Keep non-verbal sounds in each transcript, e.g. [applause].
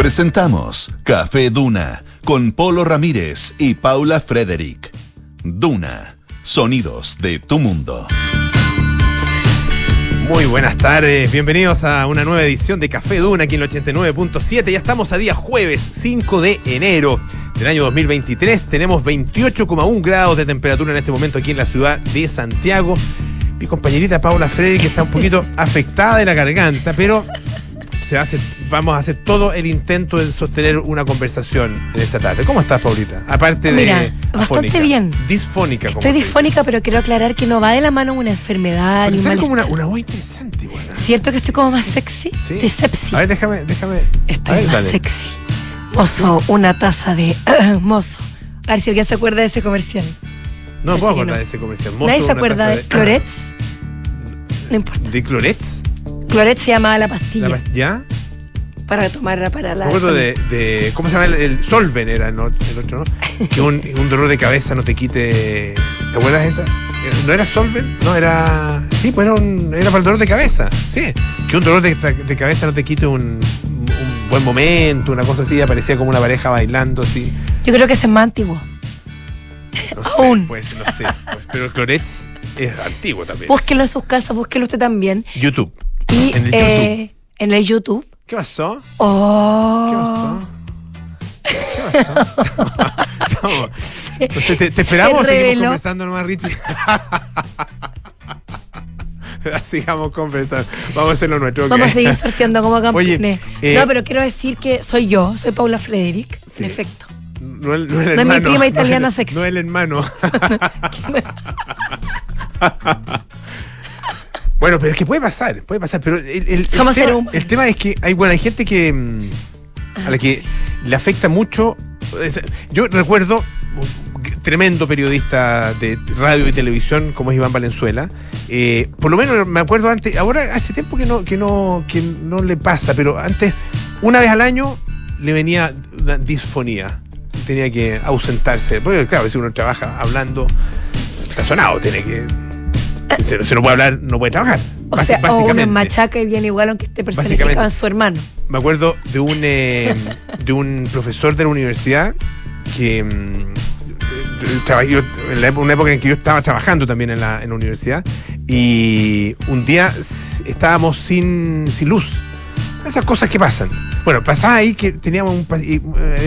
Presentamos Café Duna con Polo Ramírez y Paula Frederick. Duna, sonidos de tu mundo. Muy buenas tardes, bienvenidos a una nueva edición de Café Duna aquí en el 89.7. Ya estamos a día jueves 5 de enero del año 2023. Tenemos 28,1 grados de temperatura en este momento aquí en la ciudad de Santiago. Mi compañerita Paula Frederick está un poquito [laughs] afectada de la garganta, pero se hace, vamos a hacer todo el intento de sostener una conversación en esta tarde. ¿Cómo estás, Paulita? Aparte Mira, de. bastante afónica. bien. Disfónica, Estoy disfónica, pero quiero aclarar que no va de la mano una enfermedad Pero ni un como una, una voz interesante, igual. ¿eh? ¿Cierto que estoy como más sexy? Sí. Estoy sepsi. A ver, déjame, déjame. Estoy ver, más dale. sexy. Mozo, una taza de [clears throat] mozo. A ver si alguien se acuerda de ese comercial. No me puedo acordar no. de ese comercial. Mozo, Nadie se acuerda taza de Clorets. [clears throat] No importa. ¿De Clorets? Clorets se llamaba la La pastilla pa- ¿Ya? para tomarla para la. Me de, de- ¿Cómo se llama? El, el Solven era el, otro, ¿no? [laughs] que un, un dolor de cabeza no te quite. ¿Te acuerdas esa? ¿No era Solven? No, era. Sí, pues era, un- era para el dolor de cabeza. Sí. Que un dolor de, de cabeza no te quite un, un buen momento, una cosa así. Aparecía como una pareja bailando así. Yo creo que ese es más antiguo. No [laughs] Aún. sé, pues, no sé. Pues, pero Clorets es antiguo también. Búsquelo en sus casas, búsquelo usted también. YouTube. Y En el eh, en el YouTube. ¿Qué pasó? Oh. ¿Qué pasó? ¿Qué pasó? [laughs] Estamos- ¿te, te esperamos o seguimos conversando nomás, Richie? [laughs] Sigamos conversando. Vamos a hacer lo nuestro. Vamos a seguir sorteando como campeones. eh, no, pero quiero decir que soy yo, soy Paula Frederick, Sí. en efecto. No, el, no el No es mi prima [laughs] italiana no el- sexy. No el hermano. Bueno, pero es que puede pasar, puede pasar. Pero el, el- el tema, el tema es que hay, bueno, hay gente que mm, a la que le afecta mucho. Yo recuerdo un tremendo periodista de radio y televisión como es Iván Valenzuela. eh, por lo menos me acuerdo antes, ahora hace tiempo que no, que no, que no le pasa, pero antes, una vez al año, le venía una disfonía. Tenía que ausentarse. Porque claro, si uno trabaja hablando, está sonado, tiene que. [laughs] Si, si no puede hablar, no puede trabajar. O Basi- sea, o una básicamente. machaca y viene igual aunque esté Básicamente. personificado en su hermano. Me acuerdo de un, eh, [laughs] de un profesor de la universidad que mm, yo- en la época- una época en que yo estaba trabajando también en la, en la universidad y un día estábamos sin, sin luz. Esas cosas que pasan. Bueno, pasaba ahí que teníamos eh,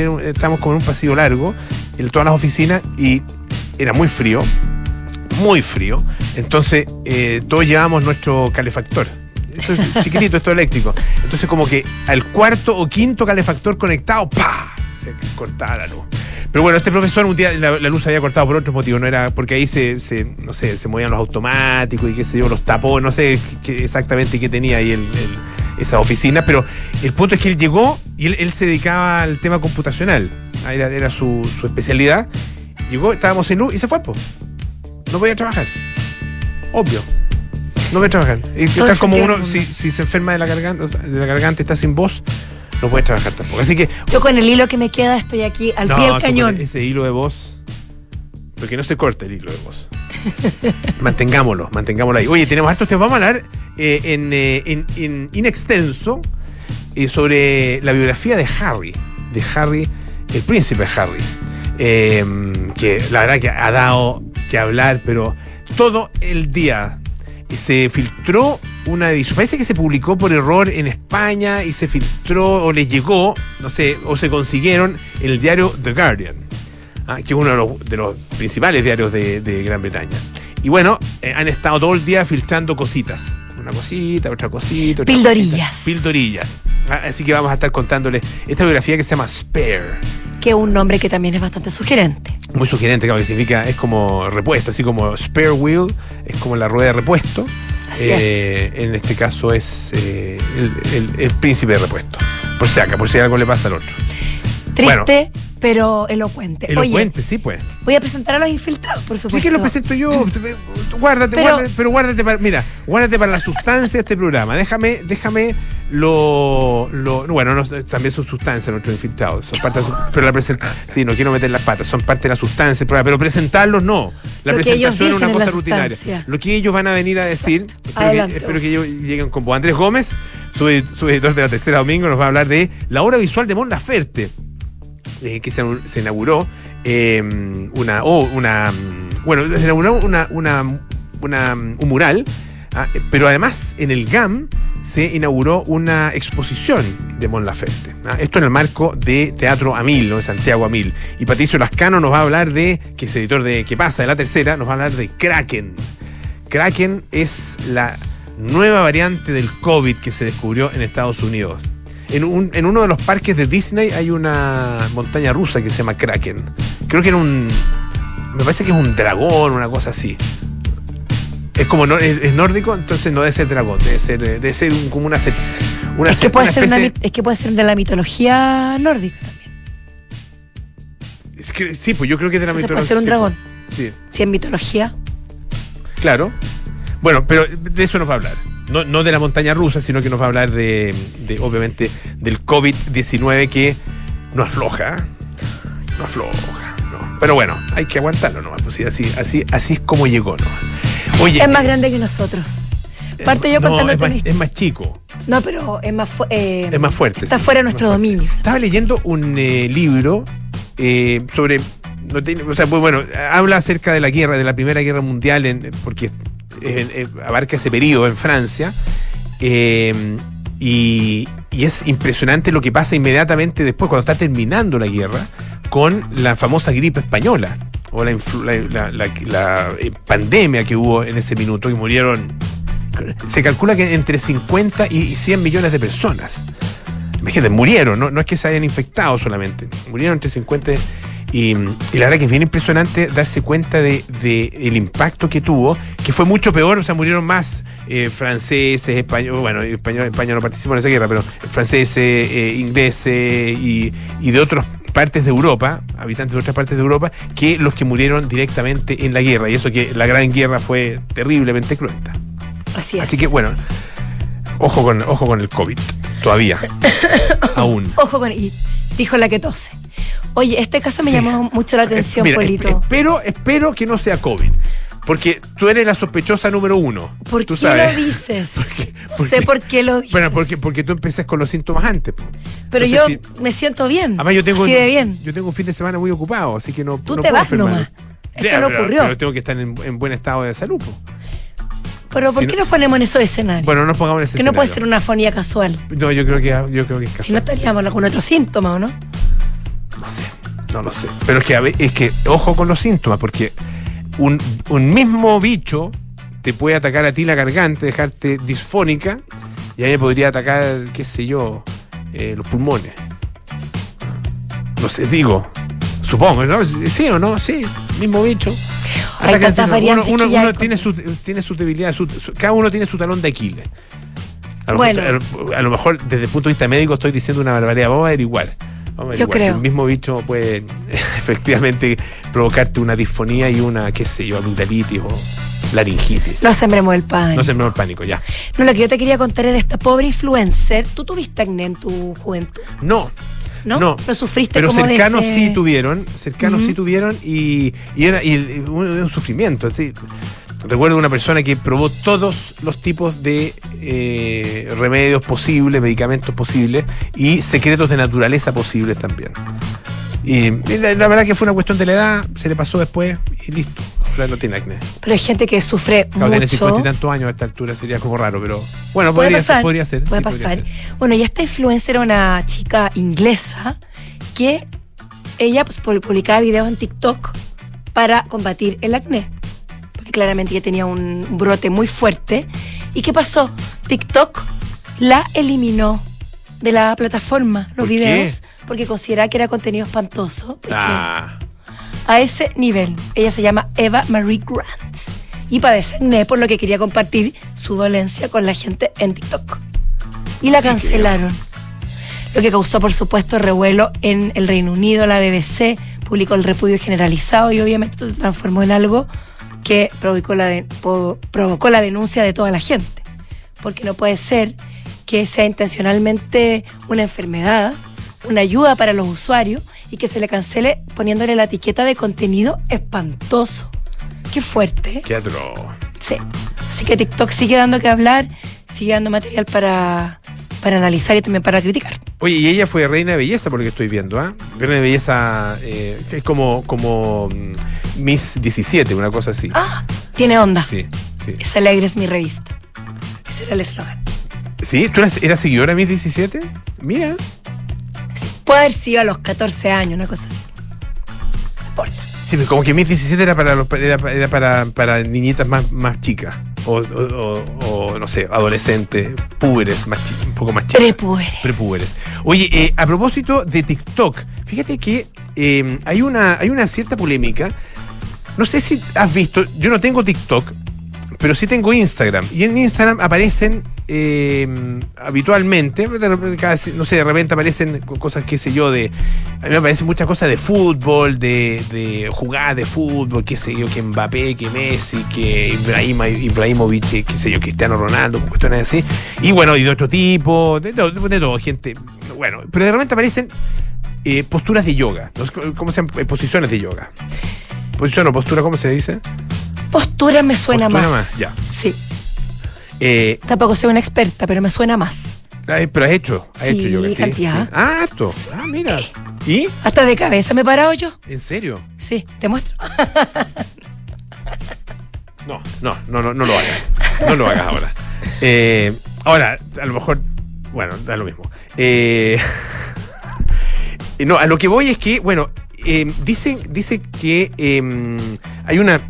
un- estábamos como en un pasillo largo en todas las oficinas y era muy frío, muy frío. Entonces eh, todos llevábamos nuestro calefactor. Esto es [laughs] chiquitito, esto es eléctrico. Entonces como que al cuarto o quinto calefactor conectado, ¡pa! Se cortaba la luz. Pero bueno, este profesor un día la, la luz se había cortado por otros motivos, no era porque ahí se, se, no sé, se movían los automáticos y qué sé yo, los tapó, no sé qué- exactamente qué tenía ahí el, el- esa oficina, pero el punto es que él llegó y él, él se dedicaba al tema computacional, Ah, era, era su, su especialidad. Llegó, estábamos sin luz y se fue, pues. No podía trabajar. Obvio. No voy a trabajar. Está como uno, si, se enferma de la garganta, de la garganta y está sin voz, no puede trabajar tampoco. Así que. Yo con el hilo que me queda estoy aquí al no, pie del cañón. Ese hilo de voz. Porque no se corte el hilo de voz. [laughs] mantengámoslo, mantengámoslo ahí. Oye, tenemos hartos temas. Vamos a hablar eh, en, eh, en, en in extenso eh, sobre la biografía de Harry. De Harry, el príncipe Harry. Que la verdad que ha dado que hablar, pero todo el día se filtró una edición, parece que se publicó por error en España y se filtró o les llegó, no sé, o se consiguieron en el diario The Guardian, ah, que es uno de los, de los principales diarios de, de Gran Bretaña. Y bueno, eh, han estado todo el día filtrando cositas. Una cosita, otra cosita. otra Pildorillas. cosita. Pildorillas. Ah, Así que vamos a estar contándoles esta biografía que se llama Spare. Que un nombre que también es bastante sugerente. Muy sugerente, claro, que significa, es como repuesto, así como spare wheel, es como la rueda de repuesto. Así Eh, es. En este caso es eh, el, el- el príncipe de repuesto. Por si acá, por si algo le pasa al otro. Triste, pero elocuente. Elocuente, sí, pues. Voy a presentar a los infiltrados, por supuesto. Sí que lo presento yo. guárdate, Pero- guárdate, pero guárdate para, mira, guárdate para la sustancia de este programa. Déjame, déjame lo, lo bueno, no, también son sustancias nuestros infiltrados. Son parte de su- pero la presenta, sí, no quiero meter las patas, son parte de la sustancia del programa, pero presentarlos no. La Lo presentación es una cosa rutinaria. sustancia. Lo que ellos van a venir a decir, espero que, espero que ellos lleguen con vos. Andrés Gómez, su, su editor de la tercera domingo, nos va a hablar de la obra visual de Mon Laferte que se, se inauguró eh, una, oh, una, bueno, se inauguró una, una, una, un mural, ah, pero además en el GAM se inauguró una exposición de Mon Laferte. ah, esto en el marco de Teatro Amil, ¿no? de Santiago Amil. Y Patricio Lascano nos va a hablar de, que es editor de ¿Qué pasa? de la tercera, nos va a hablar de Kraken. Kraken es la nueva variante del COVID que se descubrió en Estados Unidos. En, un- en uno de los parques de Disney hay una montaña rusa que se llama Kraken. Creo que era un. Me parece que es un dragón, una cosa así. Es como no- es, es nórdico, entonces no debe ser dragón, debe ser, eh, debe ser un- como una, una es, que puede una ser una es que puede ser de la mitología nórdica también. es que- sí, pues yo creo que es de la Entonces puede mitología, ser un sí, dragón. pues. Sí, Si es mitología. Claro. Bueno, pero de eso nos va a hablar. No, no de la montaña rusa, sino que nos va a hablar de, de, obviamente, del COVID-19 que no afloja. ¿eh? No afloja. No. Pero bueno, hay que aguantarlo nomás. Pues sí, así, así, así es como llegó, ¿no? Oye. Es más grande que nosotros. Parto yo no, contándote es más, es más chico, No, pero es más, eh, es más fuerte. Está sí, fuera de nuestro dominio. Estaba leyendo un eh, libro eh, sobre. no tiene- o sea, pues, bueno, habla acerca de la guerra, de la Primera Guerra Mundial, en- porque eh, eh, abarca ese periodo en Francia. eh, y, es impresionante lo que pasa inmediatamente después, cuando está terminando la guerra, con la famosa gripe española, o la, pandemia que hubo en ese minuto, y murieron. Se calcula que entre 50 y 100 millones de personas. Imagínate, murieron, no, no es que se hayan infectado solamente, murieron entre 50 y, y la verdad que es bien impresionante darse cuenta de, de el impacto que tuvo, que fue mucho peor, o sea, murieron más eh, franceses, españoles, bueno, español, España no participó en esa guerra, pero franceses, eh, ingleses y, y de otras partes de Europa, habitantes de otras partes de Europa, que los que murieron directamente en la guerra, y eso que la gran guerra fue terriblemente cruenta. Así es. Así que bueno, ojo con, ojo con el COVID, todavía, [laughs] aún. Ojo con. Y dijo la que tose. Oye, este caso me Sí. llamó mucho la atención, Mira, Polito. esp- espero, espero que no sea COVID. Porque tú eres la sospechosa número uno. ¿Por tú qué sabes. lo [laughs] dices? Porque- No porque- sé por qué lo dices. Bueno, porque, porque tú empecé con los síntomas antes. Pero Entonces, yo si- me siento bien. además yo tengo, así de bien. yo tengo un fin de semana muy ocupado, así que no. Tú no te puedo vas nomás. Esto no pero- ocurrió. Pero tengo que estar en, en buen estado de salud. po. Pero ¿por si qué no- nos ponemos en esos escenarios? Bueno, no nos pongamos en ese que no puede ser una fonía casual. No, yo creo que, yo creo que es Si casual. no estaríamos con otro síntoma, ¿o no? No sé, no lo sé. Pero es que, es que ojo con los síntomas, porque un, un mismo bicho te puede atacar a ti la garganta, dejarte disfónica, y a mí me podría atacar, qué sé yo, eh, los pulmones. No sé, digo, supongo, ¿no? Sí o no, sí, mismo bicho. Hay tantas variantes Uno, uno- que ya uno hay tiene, su, tiene su debilidad, su- su- cada uno tiene su talón de Aquiles. A lo, Bueno. mejor, a lo mejor desde el punto de vista médico estoy diciendo una barbaridad, vamos a averiguar. Vamos a Yo averiguar si creo. el mismo bicho puede [laughs] efectivamente provocarte una disfonía y una, qué sé yo, amigdalitis o laringitis. No sembremos el pan. No sembremos el pánico, ya. No, lo que yo te quería contar es de esta pobre influencer. ¿Tú tuviste acné en tu juventud? No, ¿No? No, ¿Lo sufriste pero como de cercanos ese- sí tuvieron, cercanos sí tuvieron y, y era, y un, un sufrimiento. así. Recuerdo una persona que probó todos los tipos de eh, remedios posibles, medicamentos posibles y secretos de naturaleza posibles también. Y, y la, la verdad que fue una cuestión de la edad, se le pasó después y listo. Ahora no tiene acné. Pero hay gente que sufre Claro, tiene 50 y mucho. tantos años a esta altura, sería como raro, pero bueno, Puede podría pasar. ser. Podría ser puede sí, podría pasar. ser. Bueno, y esta influencer era una chica inglesa que ella pues, pu- publicaba videos en TikTok para combatir el acné. Porque claramente ella tenía un brote muy fuerte. ¿Y qué pasó? TikTok la eliminó de la plataforma, los ¿Por qué? Porque consideraba que era contenido espantoso. Ah, a ese nivel. Ella se llama Eva Marie Grant y padece acné, por lo que quería compartir su dolencia con la gente en TikTok. Y la cancelaron. lo que causó, por supuesto, revuelo en el Reino Unido. La BBC publicó el repudio generalizado y obviamente esto se transformó en algo que provocó la, de- provocó la denuncia de toda la gente. Porque no puede ser que sea intencionalmente una enfermedad, una ayuda para los usuarios y que se le cancele poniéndole la etiqueta de contenido espantoso. Qué fuerte. ¿eh? Qué atroz. Sí. Así que TikTok sigue dando que hablar, sigue dando material para, para analizar y también para criticar. Oye, y ella fue reina de belleza, por lo que estoy viendo, ¿ah? Reina de belleza, eh, es como, como mm, Miss 17, una cosa así. Ah, tiene onda. Sí, sí. Es alegre, es mi revista. Ese era el eslogan. ¿Sí? ¿Tú eras, eras seguidora de Miss 17? Mira. Puede haber sido a los 14 años, una cosa así. No importa. Sí, pero como que Miss 17 era para los, era, era para, para niñitas más, más chicas. O, o- o- no sé, adolescentes, púberes, más chi- un poco más chicas. Prepúberes. Prepúberes. Oye, eh, a propósito de TikTok, fíjate que eh, hay, una, hay una cierta polémica. No sé si has visto, yo no tengo TikTok, pero sí tengo Instagram. Y en Instagram aparecen eh, habitualmente, cada- no sé, de repente aparecen co- cosas, qué sé yo, de. A mí me aparecen muchas cosas de fútbol, de, de jugadas de fútbol, qué sé yo, que Mbappé, que Messi, que Ibrahima, Ibrahimovic, qué sé yo, Cristiano Ronaldo, cuestiones así. Y bueno, y de otro tipo, de, todo, de todo, gente. Bueno, pero de repente aparecen eh, posturas de yoga. ¿Cómo se llaman? Eh, Posiciones de yoga. Posición o postura, ¿cómo se dice? Postura me suena Postura más. ya. Sí. Eh, Tampoco soy una experta, pero me suena más. ay, pero has hecho, has Sí, hecho sí. cantidad. sí. Ah, harto. Ah, mira. ¿Y? Hasta de cabeza me he parado yo. ¿En serio? Sí, te muestro. [laughs] No, no, no, no, no lo hagas. No lo hagas ahora. Eh, ahora, a lo mejor, bueno, da lo mismo. Eh, [laughs] no, a lo que voy es que, bueno, eh, dicen, dice que eh, hay una,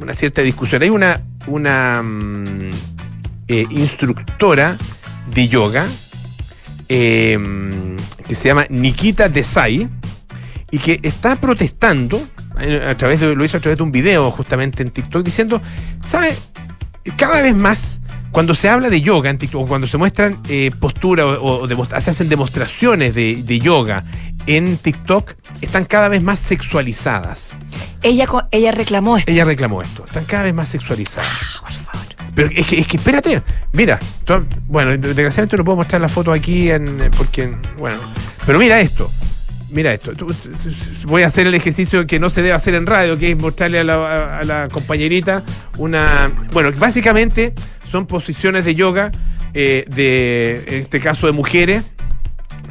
una cierta discusión. Hay una, una mm, eh, instructora de yoga eh, que se llama Nikita Desai y que está protestando eh, a través de, lo hizo a través de un video justamente en TikTok diciendo, ¿sabe? Cada vez más cuando se habla de yoga en TikTok, o cuando se muestran eh, posturas o, se hacen demostraciones de, de yoga en TikTok, están cada vez más sexualizadas. Ella, ella reclamó esto. Ella reclamó esto, están cada vez más sexualizadas. Ah, por favor. Pero es que, es que espérate, mira, bueno, desgraciadamente no puedo mostrar la foto aquí en, porque, bueno, pero mira esto, mira esto. Voy a hacer el ejercicio que no se debe hacer en radio, que es mostrarle a la, compañerita una, bueno, básicamente son posiciones de yoga eh, de, en este caso de mujeres,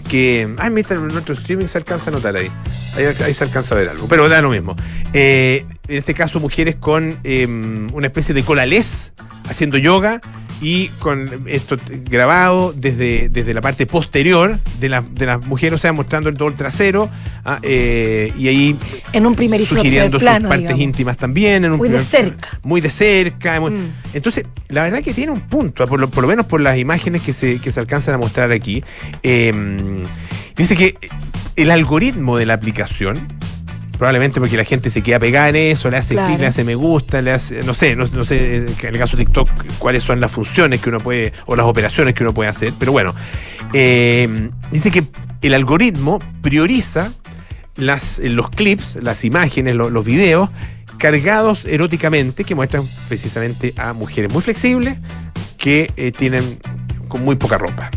que. Ay, mira, nuestro streaming se alcanza a notar ahí. Ahí, ahí se alcanza a ver algo. Pero da lo mismo. Eh, en este caso, mujeres con eh, una especie de colales haciendo yoga y con esto grabado desde, desde la parte posterior de, la- de las mujeres, o sea, mostrando el todo el trasero ah, eh, y ahí En un primerísimo sugiriendo primer plano, sus partes digamos. íntimas también. En un Muy de cerca. Muy de cerca. muy- Mm. Entonces, la verdad que tiene un punto, por lo, por lo menos por las imágenes que se, que se alcanzan a mostrar aquí. Eh, dice que el algoritmo de la aplicación, probablemente porque la gente se queda pegada en eso, le hace Claro. clic, le hace me gusta, le hace, no sé, no, no sé, en el caso de TikTok, cuáles son las funciones que uno puede, o las operaciones que uno puede hacer, pero bueno, eh, dice que el algoritmo prioriza las, los clips, las imágenes, lo- los videos cargados eróticamente que muestran precisamente a mujeres muy flexibles que eh, tienen con muy poca ropa.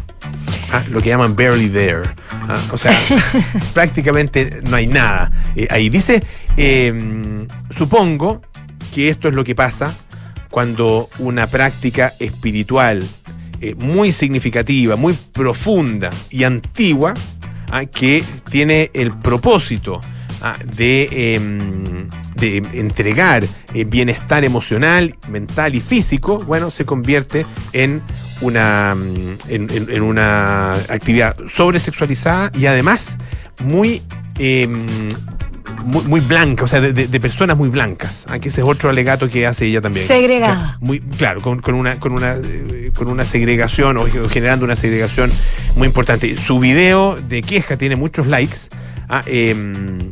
Ah, lo que llaman barely there. Ah, o sea, [laughs] prácticamente no hay nada. Eh, ahí dice, eh, supongo que esto es lo que pasa cuando una práctica espiritual eh, muy significativa, muy profunda y antigua, ah, que tiene el propósito de, em, de entregar eh, bienestar emocional, mental y físico, bueno, se convierte en una, mm, en, en- en una actividad sobresexualizada y además muy, em, muy, muy blanca, o sea, de, de- de personas muy blancas. Aquí ese es otro alegato que hace ella también. Segregada. Claro, muy, claro, con, con una, con, una, eh, con una segregación o generando una segregación muy importante. Su video de queja tiene muchos likes. Ah, em,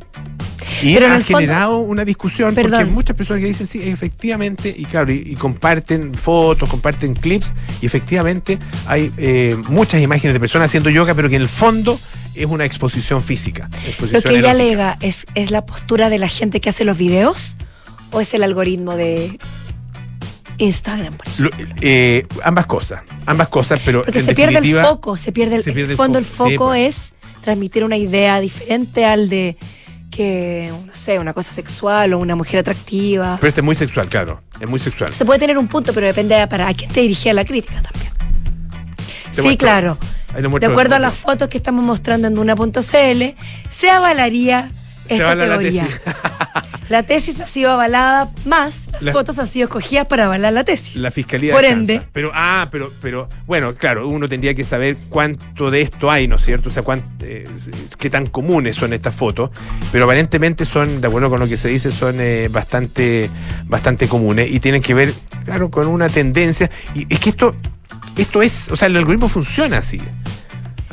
Y Pero ha fondo- generado una discusión porque Perdón. muchas personas que dicen sí, efectivamente, y claro, y, y comparten fotos, comparten clips, y efectivamente hay eh, muchas imágenes de personas haciendo yoga, pero que en el fondo es una exposición física. Lo que ella alega es, es la postura de la gente que hace los videos o es el algoritmo de Instagram. por ejemplo? Lo- eh, ambas cosas, ambas cosas, pero Porque en se pierde el foco, se pierde el, se pierde el fondo el foco, pues. es transmitir una idea diferente al de que, no sé, una cosa sexual o una mujer atractiva. Pero este es muy sexual, claro, es muy sexual. Se puede tener un punto, pero depende de para a quién te dirigía la crítica también. Te Sí, muestro- claro. De acuerdo a las fotos que estamos mostrando en Duna.cl, se avalaría Se esta la teoría. tesis. [laughs] La tesis ha sido avalada más, las La- fotos han sido escogidas para avalar la tesis. La fiscalía Por de ende. Pero, ah, pero, pero, bueno, claro, uno tendría que saber cuánto de esto hay, ¿no es cierto? O sea, cuán- eh, qué tan comunes son estas fotos. Pero aparentemente son, de acuerdo con lo que se dice, son eh, bastante, bastante comunes y tienen que ver, claro, con una tendencia. Y es que esto, esto es, o sea, el algoritmo funciona así.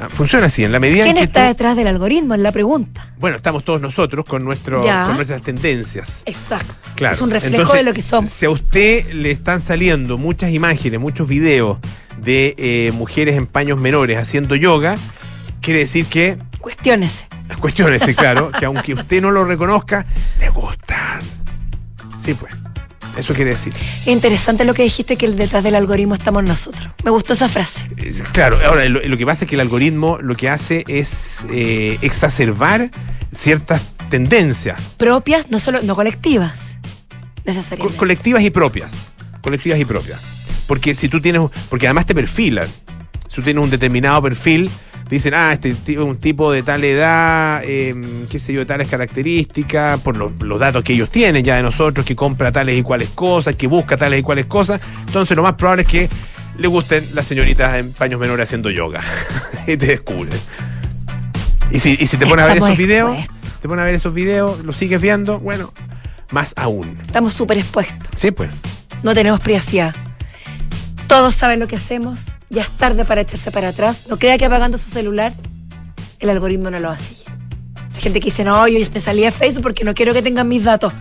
Ah, Funciona así, en la medida ¿Quién en que está tú- detrás del algoritmo? Es la pregunta. bueno, estamos todos nosotros con, nuestro, Ya. con nuestras tendencias. Exacto. Claro. Es un reflejo Entonces, de lo que somos. Si a usted le están saliendo muchas imágenes, muchos videos de eh, mujeres en paños menores haciendo yoga, quiere decir que, Cuestiónese. cuestiones, claro, que aunque [laughs] usted no lo reconozca, le gustan. Sí, pues. Eso quiere decir. Es interesante lo que dijiste que detrás del algoritmo estamos nosotros. Me gustó esa frase. Claro, ahora lo, lo que pasa es que el algoritmo lo que hace es eh, exacerbar ciertas tendencias Propias, no solo, no colectivas. Co- Necesariamente. colectivas y propias. Colectivas y propias. Porque si tú tienes, porque además te perfilan. Si tú tienes un determinado perfil, dicen, ah, este tipo es un tipo de tal edad, eh, qué sé yo, tales características, por lo- los datos que ellos tienen ya de nosotros, que compra tales y cuales cosas, que busca tales y cuales cosas. Entonces lo más probable es que le gusten las señoritas en paños menores haciendo yoga. [laughs] y te descubren. Y si, y si te pones a ver esos videos, te pones a ver esos videos, lo sigues viendo, bueno, más aún. Estamos súper expuestos. Sí, pues. No tenemos privacidad. Todos saben lo que hacemos. Ya es tarde para echarse para atrás. No crea que apagando su celular, el algoritmo no lo hace ya. Hay gente que dice, no, yo me salí de Facebook porque no quiero que tengan mis datos.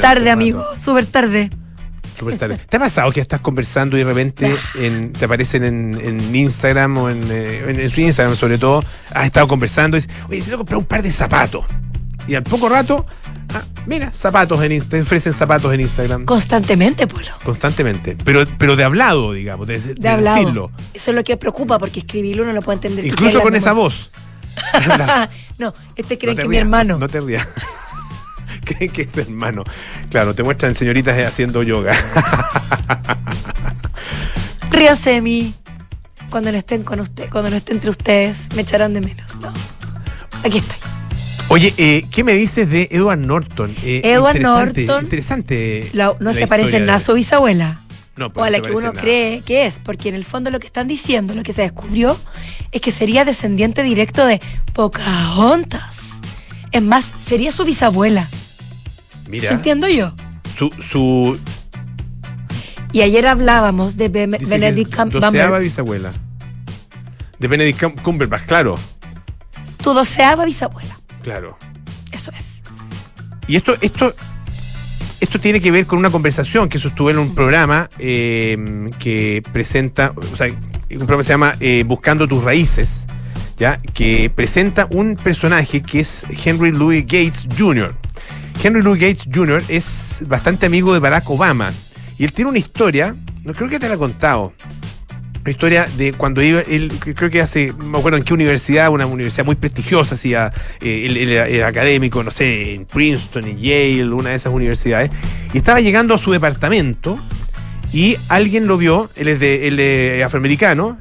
Tarde, amigo. Súper tarde. Súper tarde. ¿Te ha pasado que estás conversando y de repente [laughs] en- te aparecen en, en Instagram o en, eh, en- en su Instagram sobre todo, has estado conversando y dices, oye, necesito comprar un par de zapatos. Y al poco rato, ah, mira, zapatos en Instagram, ofrecen zapatos en Instagram Constantemente, Polo. constantemente. Pero, pero de hablado, digamos, de, de De hablado. decirlo. Eso es lo que preocupa porque escribirlo uno lo puede entender. Incluso con esa voz. [laughs] no, este creen No que es mi rías, hermano. No te rías. [laughs] Creen que es tu hermano. Claro, te muestran señoritas haciendo yoga. [laughs] Ríanse de mí. Cuando no estén con usted, cuando no esté entre ustedes, me echarán de menos. No. Aquí estoy. Oye, eh, ¿qué me dices de Edward Norton? Eh, Edward interesante, Norton, Interesante. La- no la se parece en nada a su bisabuela. No, pero o a la que uno nada. cree que es, porque en el fondo lo que están diciendo, lo que se descubrió, es que sería descendiente directo de Pocahontas. Es más, sería su bisabuela. Mira, ¿Se entiendo yo? su, su Y ayer hablábamos de Be- dice Benedict Cumberbatch. bisabuela. De Benedict Cum- Cumberbatch, claro, Tu doceava bisabuela. Claro. Eso es. Y esto, esto, esto tiene que ver con una conversación que sostuve en un programa eh, que presenta, o sea, un programa que se llama eh, Buscando tus raíces, ¿ya? que presenta un personaje que es Henry Louis Gates Jr. Henry Louis Gates Jr. es bastante amigo de Barack Obama y él tiene una historia, no creo que te la he contado, una historia de cuando iba, él creo que hace, me acuerdo en qué universidad, una universidad muy prestigiosa, hacía, eh, él, él era, era académico, no sé, en Princeton, en Yale, una de esas universidades, y estaba llegando a su departamento y alguien lo vio, él es de, él es afroamericano,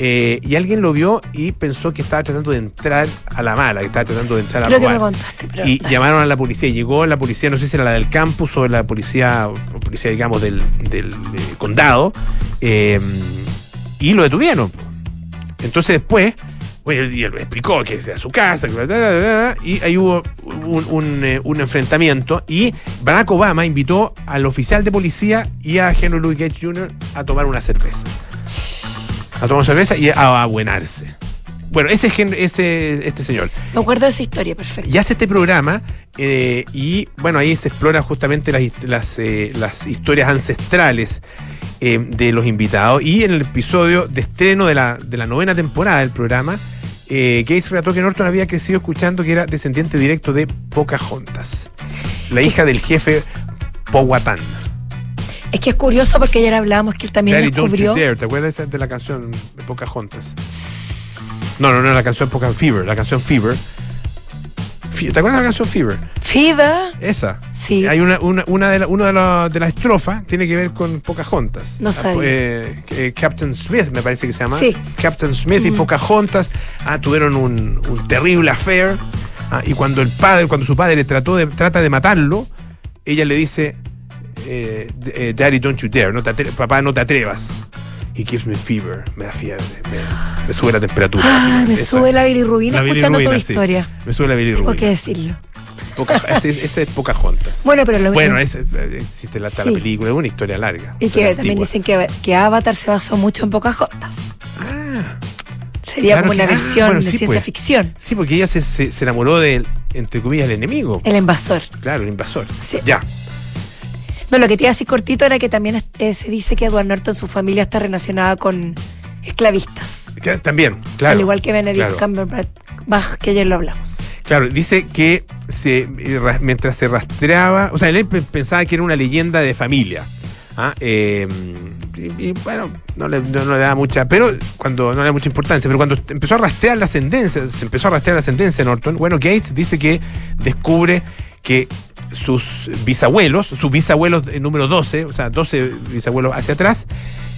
eh, y alguien lo vio y pensó que estaba tratando de entrar a la mala, que estaba tratando de entrar a Creo contaste, pero. Y llamaron a la policía. Llegó la policía, no sé si era la del campus o la policía, o policía digamos, del, del, eh, condado. eh, y lo detuvieron. Entonces después, bueno, él, él explicó que es a su casa, y ahí hubo un, un, eh, un enfrentamiento. Y Barack Obama invitó al oficial de policía y a Henry Louis Gates Jr. a tomar una cerveza. A tomar una cerveza y a abuenarse. Bueno, ese, gen- ese este señor. Me acuerdo de esa historia, perfecto. Y hace este programa eh, y bueno, ahí se exploran justamente las, las, eh, las historias ancestrales eh, de los invitados. Y en el episodio de estreno de la, de la novena temporada del programa, eh, Gates relató que Norton había crecido escuchando que era descendiente directo de Pocahontas, la hija del jefe Powhatan. Es que es curioso porque ayer hablábamos que él también Daddy, Don't descubrió. You Dare, ¿te acuerdas de la canción de Pocahontas? No, no, no, la canción Poca Fever, la canción Fever. Fe- ¿Te acuerdas de la canción Fever? FIBA, Esa. sí. Hay una, una, una de, la, una de, la- de las estrofas tiene que ver con Pocahontas. No Ah, sabía. eh, eh, Captain Smith, me parece que se llama. Sí. Captain Smith y Mm. Pocahontas ah, tuvieron un, un terrible affair. ah, y cuando el padre, cuando su padre trató de, trata de matarlo, ella le dice, eh, eh, Daddy, don't you dare, no te atre- papá, no te atrevas. He gives me fever, me da fiebre, me, me sube la temperatura. Ah, me Esa. sube la bilirrubina La escuchando tu sí. historia. Me sube la Tengo bilirrubina. que decirlo. Poca- ese, ese es Pocahontas. Bueno, pero lo Bueno, ese, eh, existe la, Sí. película, es una historia larga. Y que también dicen que, que Avatar se basó mucho en Pocahontas. Ah, Sería Claro como una ah, versión bueno, de sí, ciencia pues. ficción. sí, porque ella se, se- se enamoró del, entre comillas, el enemigo. El invasor. Claro, el invasor. Sí. Ya. No, lo que te iba a decir cortito era que también eh, se dice que Edward Norton, su familia está relacionada con esclavistas. Que- También, claro. al igual que Benedict claro. Cumberbatch, que ayer lo hablamos. Claro, dice que se, eh, ra- mientras se rastreaba, o sea, él pe- pensaba que era una leyenda de familia. ¿ah? Eh, y, y, bueno, no le, no, no le daba mucha, pero cuando no le da mucha importancia, pero cuando empezó a rastrear la ascendencia, se empezó a rastrear la ascendencia de Norton, bueno, Gates dice que descubre que sus bisabuelos, sus bisabuelos eh, número 12, o sea, 12 bisabuelos hacia atrás,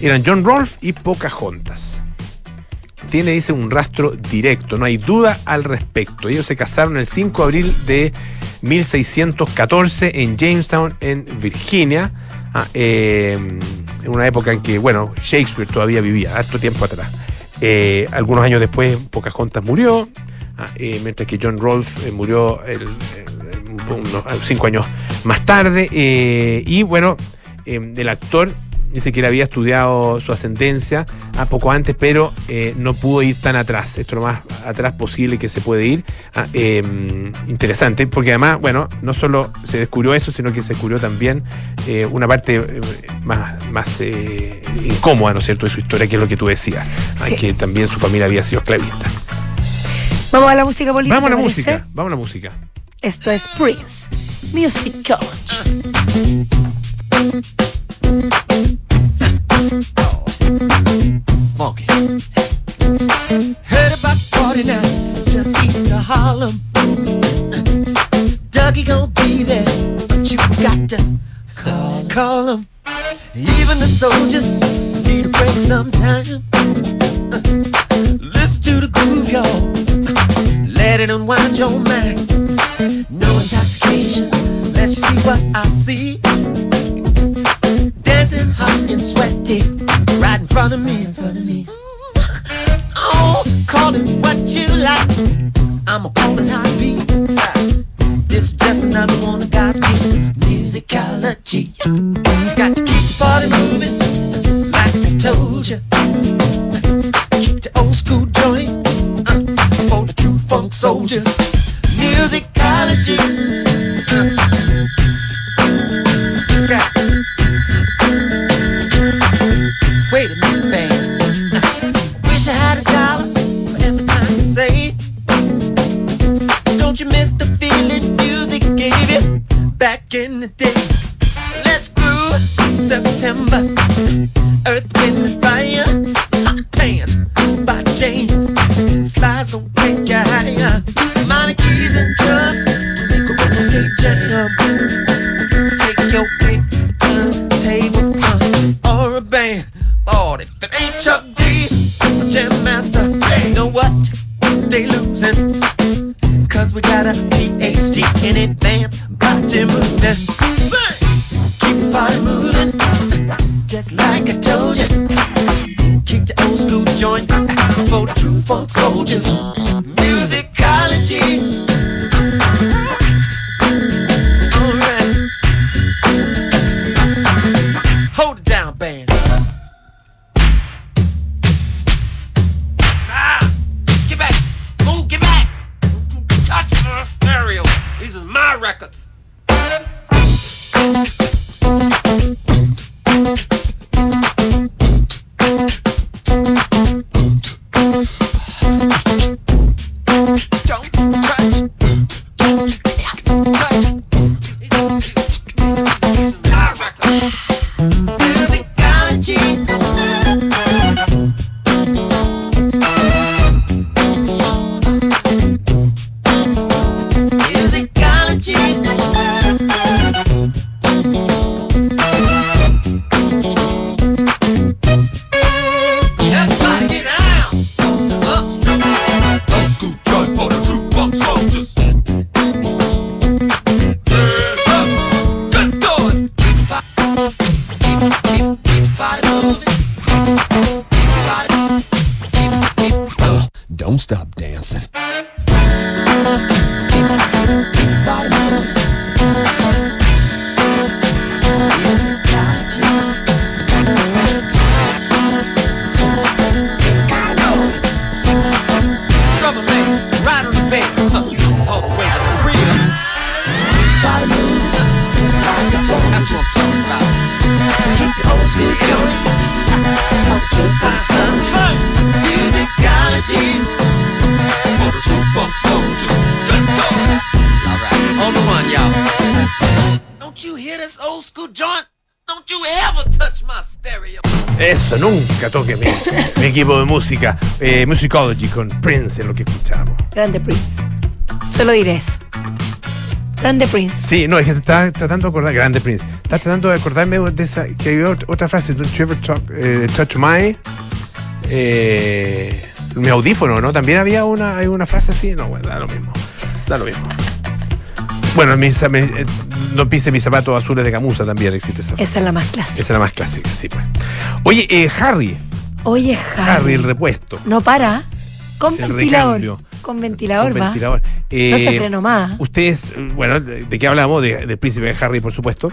eran John Rolfe y Pocahontas tiene, dice, un rastro directo, no hay duda al respecto. Ellos se casaron el 5 de abril de 1614 en Jamestown, en Virginia, ah, eh, en una época en que, bueno, Shakespeare todavía vivía, harto tiempo atrás. Eh, algunos años después, Pocahontas murió, ah, mientras que John Rolfe murió el- unos cinco años más tarde. eh, y bueno, eh, el actor dice que él había estudiado su ascendencia a poco antes, pero eh, no pudo ir tan atrás. Esto es lo más atrás posible que se puede ir. Ah, eh, interesante, porque además, bueno, no solo se descubrió eso, sino que se descubrió también eh, una parte más, más incómoda, ¿no es cierto?, de su historia, que es lo que tú decías, ah, que también su familia había sido esclavista. Vamos a la música política. Vamos a la ¿te música, vamos a la música. Esto es Prince, Music College. funky. Heard about 49 just east of Harlem. Dougie gon' be there, but you got to call, call him. Even the soldiers need a break sometime. Listen to the groove, y'all. Let it unwind your mind. What I see. Dancing hot and sweaty, right in front of me, in front of me. [laughs] Oh, call it what you like. I'ma call it how it be. This is just another one of God's gifts. Musicology. Got to keep the party moving, like I told you. Keep the old school joint uh, for the true funk soldiers. Musicology. Uh, back in the day? Let's groove September. Earth, wind, toque mi, mi equipo de música. Eh, Musicology con Prince es lo que escuchamos. Grande Prince. Solo diré eso. Grande Prince. Sí, no, es que estaba tratando de acordar, grande Prince. Estaba tratando de acordarme de esa, que había ot- otra frase, Don't you ever talk, eh, touch my, eh, mi audífono, ¿no? También había una, hay una frase así, no, bueno, da lo mismo, da lo mismo. Bueno, mis, me- eh, no pise mis zapatos azules de camusa también existe esa. Esa es la más clásica. Esa es la más clásica, sí, pues. Oye, eh, Harry, Oye, Harry. Harry, el repuesto. No para. Con El ventilador. recambio. Con ventilador Con va. ventilador. Eh, No se frenó más. Ustedes, eh, bueno, ¿de, de qué hablamos? De- del príncipe Harry, por supuesto.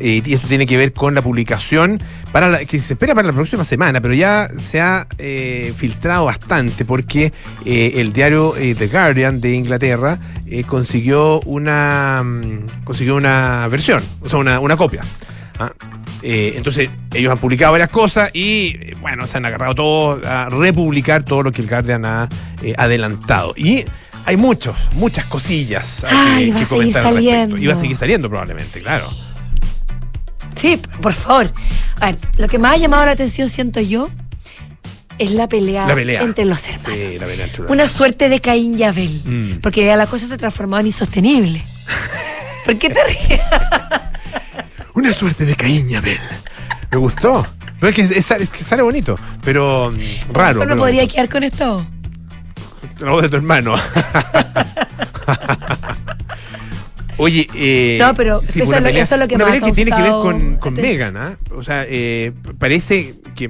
Eh, y esto tiene que ver con la publicación para la, que se espera para la próxima semana, pero ya se ha eh, filtrado bastante porque eh, el diario eh, The Guardian de Inglaterra eh, consiguió una mm, consiguió una versión, o sea, una, una copia. ¿ah? Entonces, ellos han publicado varias cosas y, bueno, se han agarrado todo a republicar todo lo que el Guardian ha adelantado. Y hay muchos, muchas cosillas ah, Ay, que, que a seguir comentar al respecto. va a seguir saliendo probablemente, claro. Sí, por favor. A ver, lo que más ha llamado la atención, siento yo, es la pelea, La pelea. entre los hermanos. Sí, la pelea Una suerte de Caín y Abel. Mm. Porque ya la cosa se transformó en insostenible. [laughs] ¿Por qué te ríes? [laughs] Una suerte de caíña, Abel. Me gustó. Pero es que, es, es que sale bonito, pero mm, raro. No podría bonito. quedar con esto. La voz de tu hermano. [laughs] Oye, eh, No, pero sí, eso es lo- pelea- eso es lo que una me ha pelea que tiene que ver con, con. Megan, ¿ah? O sea, eh, parece que,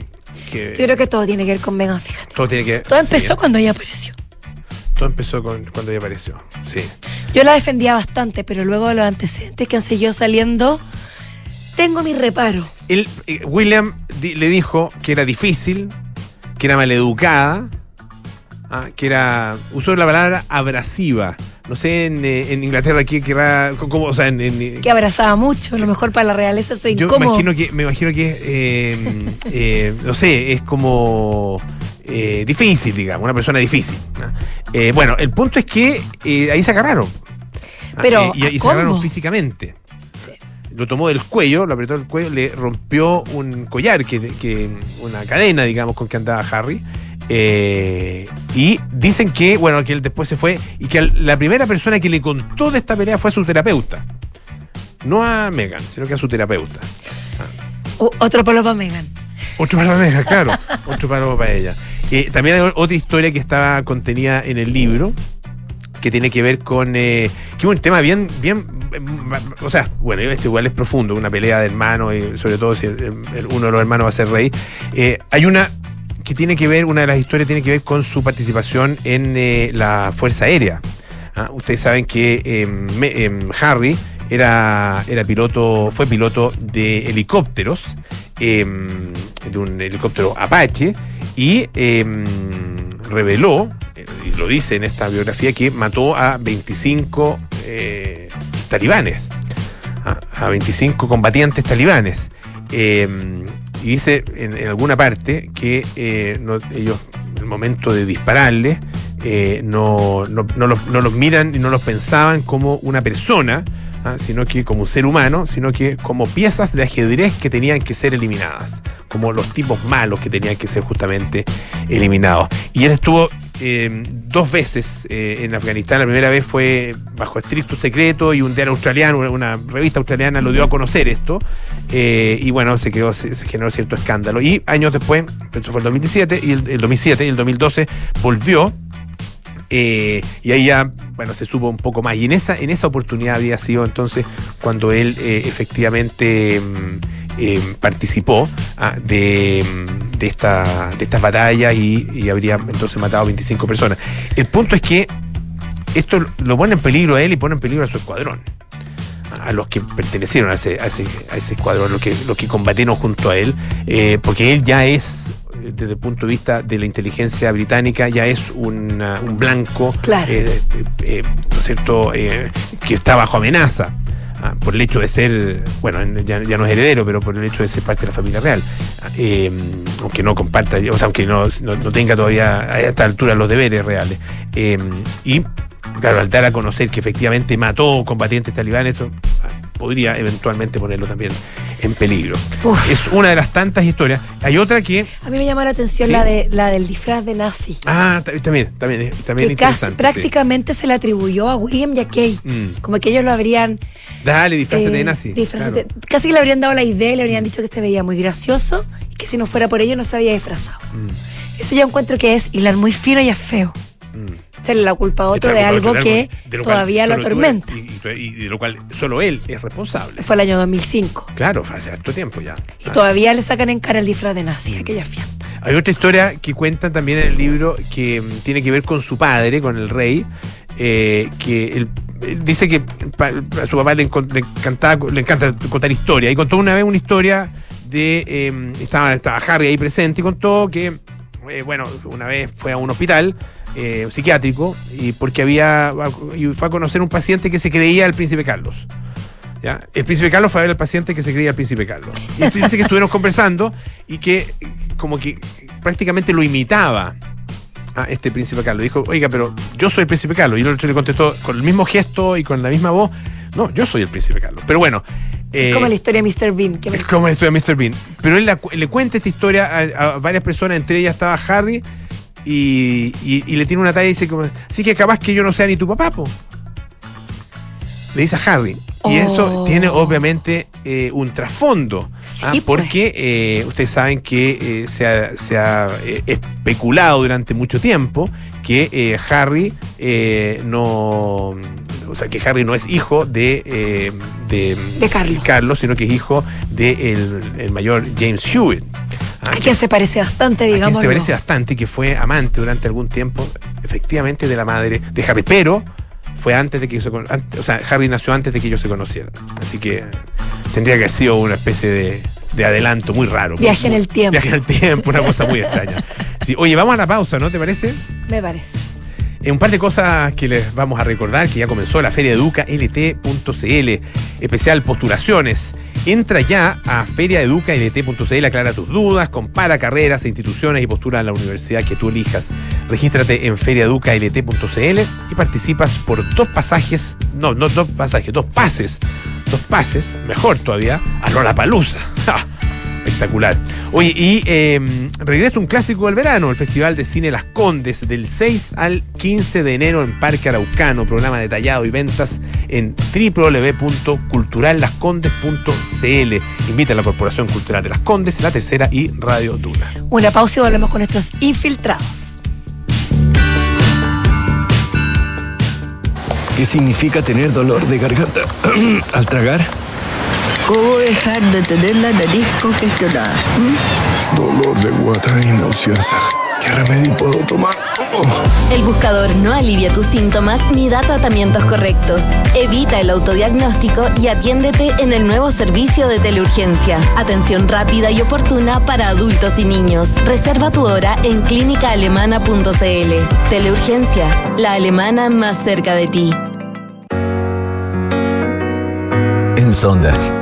que Yo creo que todo tiene que ver con Megan, fíjate. todo tiene que Todo empezó sí, ¿eh? cuando ella apareció. todo empezó con, cuando ella apareció. Sí. Yo la defendía bastante, pero luego de los antecedentes que han seguido saliendo, tengo mi reparo. Él, eh, William di- le dijo que era difícil, que era maleducada, ah, que era. usó la palabra abrasiva. No sé en, eh, en Inglaterra qué querrá. Cómo, o sea, en- en, Que abrazaba mucho, a lo mejor para la realeza soy Yo me incómodo. imagino que, me imagino que eh, eh, no sé, es como eh, difícil, digamos, una persona difícil. ¿no? Eh, bueno, el punto es que eh, ahí se agarraron. Ah, Pero, y, ¿a y se agarraron físicamente. Sí. Lo tomó del cuello, lo apretó del cuello, le rompió un collar, que, que una cadena, digamos, con que andaba Harry. Eh, y dicen que, bueno, que él después se fue y que la primera persona que le contó de esta pelea fue a su terapeuta. No a Megan, sino que a su terapeuta. O- otro palo para Megan. Otro para Megan, claro. Otro palo para ella. Eh, también hay otra historia que estaba contenida en el libro, que tiene que ver con. eh, que un tema bien. bien o sea, bueno, este igual es profundo, una pelea de hermanos, y sobre todo si el- el- uno de los hermanos va a ser rey. Eh, hay una tiene que ver, una de las historias tiene que ver con su participación en eh, la Fuerza Aérea. Ah, ustedes saben que me- eh, Harry era, era piloto, fue piloto de helicópteros, eh, de un helicóptero Apache, y reveló, eh, y lo dice en esta biografía, que mató a 25 eh, talibanes, a, a 25 combatientes talibanes. Y dice en, alguna parte que eh, ellos, en el momento de dispararle, eh, no, no, no los, no los miran y no los pensaban como una persona, ¿ah? sino que como un ser humano, sino que como piezas de ajedrez que tenían que ser eliminadas, como los tipos malos que tenían que ser justamente eliminados. Y él estuvo eh, dos veces eh, en Afganistán. La primera vez fue bajo estricto secreto y un diario australiano, una, revista australiana lo dio a conocer esto. eh, y bueno, se, quedó, se, generó cierto escándalo. Y años después, eso fue el 2017, y el, el 2007 y el 2012 volvió y ahí ya, bueno, se supo un poco más. Y en esa, en esa oportunidad había sido entonces cuando él eh, efectivamente mm, participó ah, de, mm, de, esta, de estas batallas y, y habría entonces matado 25 personas. El punto es que esto lo pone en peligro a él y pone en peligro a su escuadrón. A los que pertenecieron a ese, a ese, a ese escuadrón, los que, los que combatieron junto a él, eh, porque él ya es, eh, desde el punto de vista de la inteligencia británica, ya es un blanco, Claro. eh, eh, ¿no es cierto?, eh, que está bajo amenaza. Ah, por el hecho de ser, bueno, en- ya, ya no es heredero, pero por el hecho de ser parte de la familia real. Eh, aunque no comparta, o sea, aunque no, no- tenga todavía a esta altura los deberes reales. Eh, y claro, al dar a conocer que efectivamente mató combatientes talibanes, eso ah, podría eventualmente ponerlo también en peligro. Uf. Es una de las tantas historias. Hay otra que. A mí me llamó la atención Sí. la, de, la del disfraz de nazi. Ah, ta- también, también, también que casi, interesante. sí. prácticamente se le atribuyó a William Kate. Mm. Como que ellos lo habrían. Dale, disfrazate de eh, nazi. disfrazate- claro. Casi que le habrían dado la idea y le habrían dicho que se veía muy gracioso y que si no fuera por ello no se había disfrazado. Mm, Eso yo encuentro que es hilar muy fino y es feo. Mm. Echarle la culpa a otro de algo que de lo todavía lo atormenta. Y, de lo cual solo él es responsable. Fue el año 2005. Claro, fue hace harto tiempo ya. Y Ah. todavía le sacan en cara el disfraz de nazi, aquella fiesta. Hay otra historia que cuentan también en el libro que mm, tiene que ver con su padre, con el rey, eh, que él, él dice que a su papá le, le encantaba, le encanta contar historias. Y contó una vez una historia de. eh, estaba, estaba Harry ahí presente y contó que, eh, bueno, una vez fue a un hospital. eh, psiquiátrico y porque había y fue a conocer un paciente que se creía el príncipe Carlos ¿ya? El príncipe Carlos fue a ver al paciente que se creía el príncipe Carlos. Y dice que estuvieron conversando y que como que prácticamente lo imitaba a este príncipe Carlos. Dijo, oiga, pero yo soy el príncipe Carlos. Y el otro le contestó con el mismo gesto y con la misma voz, no, yo soy el príncipe Carlos. Pero bueno. Eh, Como la historia de Mr. Bean. Que me- es como la historia de Mr. Bean. Pero él la le cuenta esta historia a, a varias personas, entre ellas estaba Harry, y, y- y le tiene una talla y dice como, así que capaz que yo no sea ni tu papá, po. Le dice a Harry. Y eso Oh. tiene obviamente eh, un trasfondo. ¿ah? Sí, pues. Porque eh, ustedes saben que eh, se ha, se ha, eh, especulado durante mucho tiempo que eh, Harry eh, no. O sea, que Harry no es hijo de, eh, de, De Carlos. Carlos, sino que es hijo del el mayor James Hewitt. ¿ah? A quien se parece bastante, a quien digamos. se parece bastante, que fue amante durante algún tiempo, efectivamente, de la madre de Harry, pero fue antes de que ellos se o sea, Harry nació antes de que ellos se conocieran. Así que tendría que haber sido una especie de, de adelanto muy raro. Viaje en el tiempo. Viaje en el tiempo, una cosa muy [laughs] extraña. Sí, oye, vamos a la pausa, ¿no te parece? Me parece. Eh, un par de cosas que les vamos a recordar, que ya comenzó la feria educa.lt.cl, especial postulaciones. Entra ya a feriaeduca.lt.cl, aclara tus dudas, compara carreras e instituciones y postula a la universidad que tú elijas. Regístrate en feriaeduca.lt.cl y participas por dos pasajes, no, no dos pasajes, dos pases, dos pases, mejor todavía, a Lollapalooza. [laughs] ¡Ja! Espectacular. Oye, y eh, regresa un clásico del verano, el Festival de Cine Las Condes, del 6 al 15 de enero en Parque Araucano. Programa detallado y ventas en www.culturallascondes.cl. Invita a la Corporación Cultural de Las Condes, La Tercera y Radio Duna. Una pausa y volvemos con nuestros infiltrados. ¿Qué significa tener dolor de garganta [clears throat] al tragar? ¿Cómo dejar de tener la nariz congestionada? ¿Mm? Dolor de guata y náuseas. ¿Qué remedio puedo tomar? Oh. El buscador no alivia tus síntomas ni da tratamientos correctos. Evita el autodiagnóstico y atiéndete en el nuevo servicio de teleurgencia. Atención rápida y oportuna para adultos y niños. Reserva tu hora en clínicaalemana.cl. Teleurgencia, la alemana más cerca de ti. En Sonda,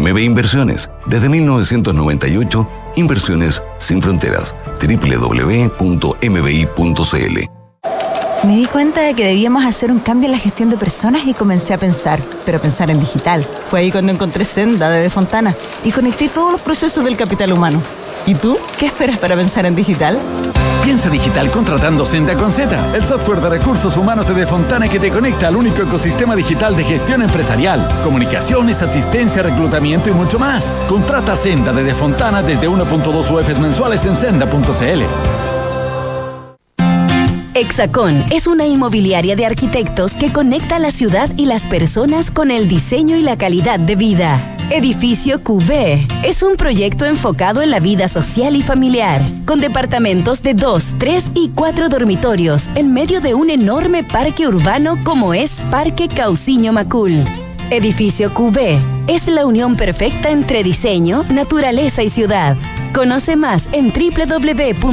MB Inversiones, desde 1998, Inversiones sin fronteras. www.mbi.cl Me di cuenta de que debíamos hacer un cambio en la gestión de personas y comencé a pensar, pero pensar en digital. Fue ahí cuando encontré Senda de De Fontana y conecté todos los procesos del capital humano. ¿Y tú? ¿Qué esperas para pensar en digital? Piensa digital contratando Senda con Z, el software de recursos humanos de De Fontana que te conecta al único ecosistema digital de gestión empresarial, comunicaciones, asistencia, reclutamiento y mucho más. Contrata Senda de De Fontana desde 1.2 UFs mensuales en senda.cl. Hexacón es una inmobiliaria de arquitectos que conecta la ciudad y las personas con el diseño y la calidad de vida. Edificio QV es un proyecto enfocado en la vida social y familiar, con departamentos de 2, 3 y 4 dormitorios en medio de un enorme parque urbano como es Parque Cauciño Macul. Edificio QV es la unión perfecta entre diseño, naturaleza y ciudad. Conoce más en www.exacon.cl.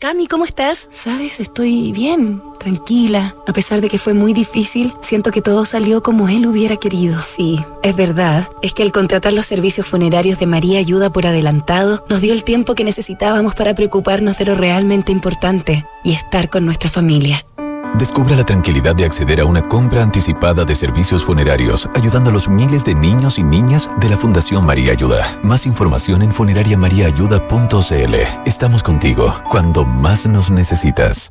Cami, ¿cómo estás? Sabes, estoy bien, tranquila. A pesar de que fue muy difícil, siento que todo salió como él hubiera querido. Sí, es verdad. Es que al contratar los servicios funerarios de María Ayuda por adelantado, nos dio el tiempo que necesitábamos para preocuparnos de lo realmente importante y estar con nuestra familia. Descubra la tranquilidad de acceder a una compra anticipada de servicios funerarios, ayudando a los miles de niños y niñas de la Fundación María Ayuda. Más información en funerariamariaayuda.cl. Estamos contigo cuando más nos necesitas.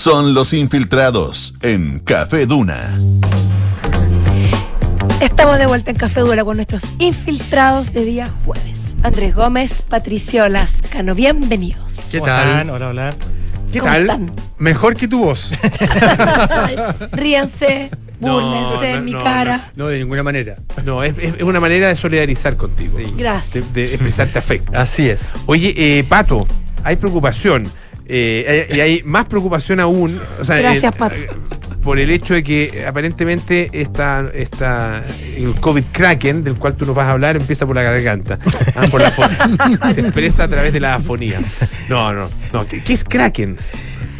Son los infiltrados en Café Duna. Estamos de vuelta en Café Dura con nuestros infiltrados de día jueves. Andrés Gómez, Patricio Lascano, bienvenidos. ¿Qué ¿Cómo tal? Hola, hola. ¿Qué ¿Cómo tal? están? Mejor que tu voz. [laughs] Ríanse, búrlense en mi cara. No, de ninguna manera. No, es, una manera de solidarizar contigo. Gracias. De, de expresarte afecto. Así es. Oye, eh, Pato, hay preocupación. Eh, hay- y hay más preocupación aún. o sea, Gracias, eh, Pato. eh, Por el hecho de que aparentemente esta, esta, el COVID Kraken, del cual tú nos vas a hablar, empieza por la garganta. Ah, por la afonía. [laughs] Se expresa a través de la afonía. No, no, no. ¿Qué, qué es Kraken?